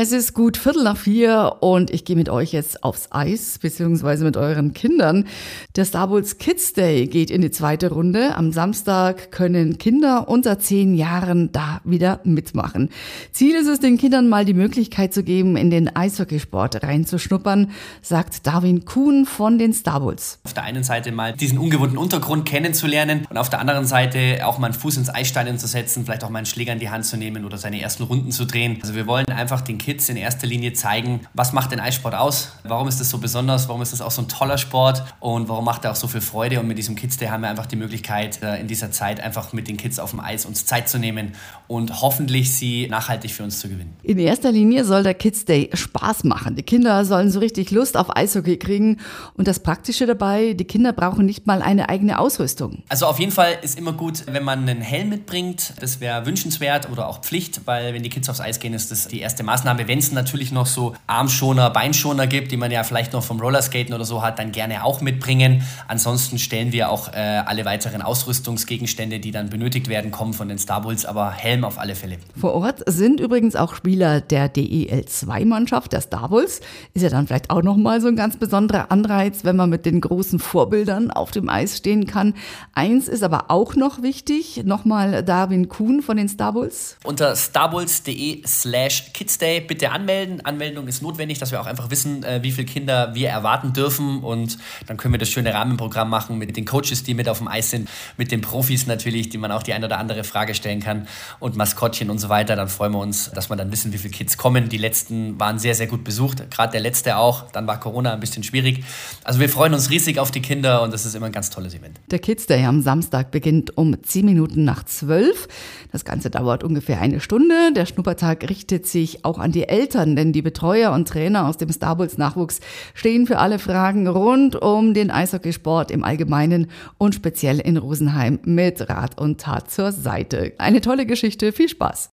Es ist gut Viertel nach vier und ich gehe mit euch jetzt aufs Eis, beziehungsweise mit euren Kindern. Der Star Wars Kids Day geht in die zweite Runde. Am Samstag können Kinder unter zehn Jahren da wieder mitmachen. Ziel ist es, den Kindern mal die Möglichkeit zu geben, in den Eishockeysport reinzuschnuppern, sagt Darwin Kuhn von den Star Wars. Auf der einen Seite mal diesen ungewohnten Untergrund kennenzulernen und auf der anderen Seite auch mal einen Fuß ins Eisstein zu setzen, vielleicht auch mal einen Schläger in die Hand zu nehmen oder seine ersten Runden zu drehen. Also wir wollen einfach den Kids in erster Linie zeigen, was macht den Eissport aus, warum ist das so besonders, warum ist das auch so ein toller Sport und warum macht er auch so viel Freude. Und mit diesem Kids Day haben wir einfach die Möglichkeit, äh, in dieser Zeit einfach mit den Kids auf dem Eis uns Zeit zu nehmen und hoffentlich sie nachhaltig für uns zu gewinnen. In erster Linie soll der Kids Day Spaß machen. Die Kinder sollen so richtig Lust auf Eishockey kriegen. Und das Praktische dabei, die Kinder brauchen nicht mal eine eigene Ausrüstung. Also auf jeden Fall ist immer gut, wenn man einen Helm mitbringt. Das wäre wünschenswert oder auch Pflicht, weil wenn die Kids aufs Eis gehen, ist das die erste Maßnahme. Wenn es natürlich noch so Armschoner, Beinschoner gibt, die man ja vielleicht noch vom Rollerskaten oder so hat, dann gerne auch mitbringen. Ansonsten stellen wir auch äh, alle weiteren Ausrüstungsgegenstände, die dann benötigt werden, kommen von den Star Bulls, aber Helm auf alle Fälle. Vor Ort sind übrigens auch Spieler der DEL2-Mannschaft, der Star Bulls. Ist ja dann vielleicht auch nochmal so ein ganz besonderer Anreiz, wenn man mit den großen Vorbildern auf dem Eis stehen kann. Eins ist aber auch noch wichtig, nochmal Darwin Kuhn von den Star Bulls. Unter starbulls.de slash kidsday bitte anmelden. Anmeldung ist notwendig, dass wir auch einfach wissen, äh, wie viele Kinder wir erwarten dürfen und dann können wir das schöne Rahmenprogramm machen mit den Coaches, die mit auf dem Eis sind, mit den Profis natürlich, die man auch die eine oder andere Frage stellen kann und Maskottchen und so weiter. Dann freuen wir uns, dass wir dann wissen, wie viele Kids kommen. Die letzten waren sehr, sehr gut besucht, gerade der letzte auch. Dann war Corona ein bisschen schwierig. Also wir freuen uns riesig auf die Kinder und das ist immer ein ganz tolles Event. Der Kids Day am Samstag beginnt um 10 Minuten nach 12. Das Ganze dauert ungefähr eine Stunde. Der Schnuppertag richtet sich auch an die Eltern, denn die Betreuer und Trainer aus dem Star Bulls Nachwuchs stehen für alle Fragen rund um den Eishockeysport im Allgemeinen und speziell in Rosenheim mit Rat und Tat zur Seite. Eine tolle Geschichte. Viel Spaß.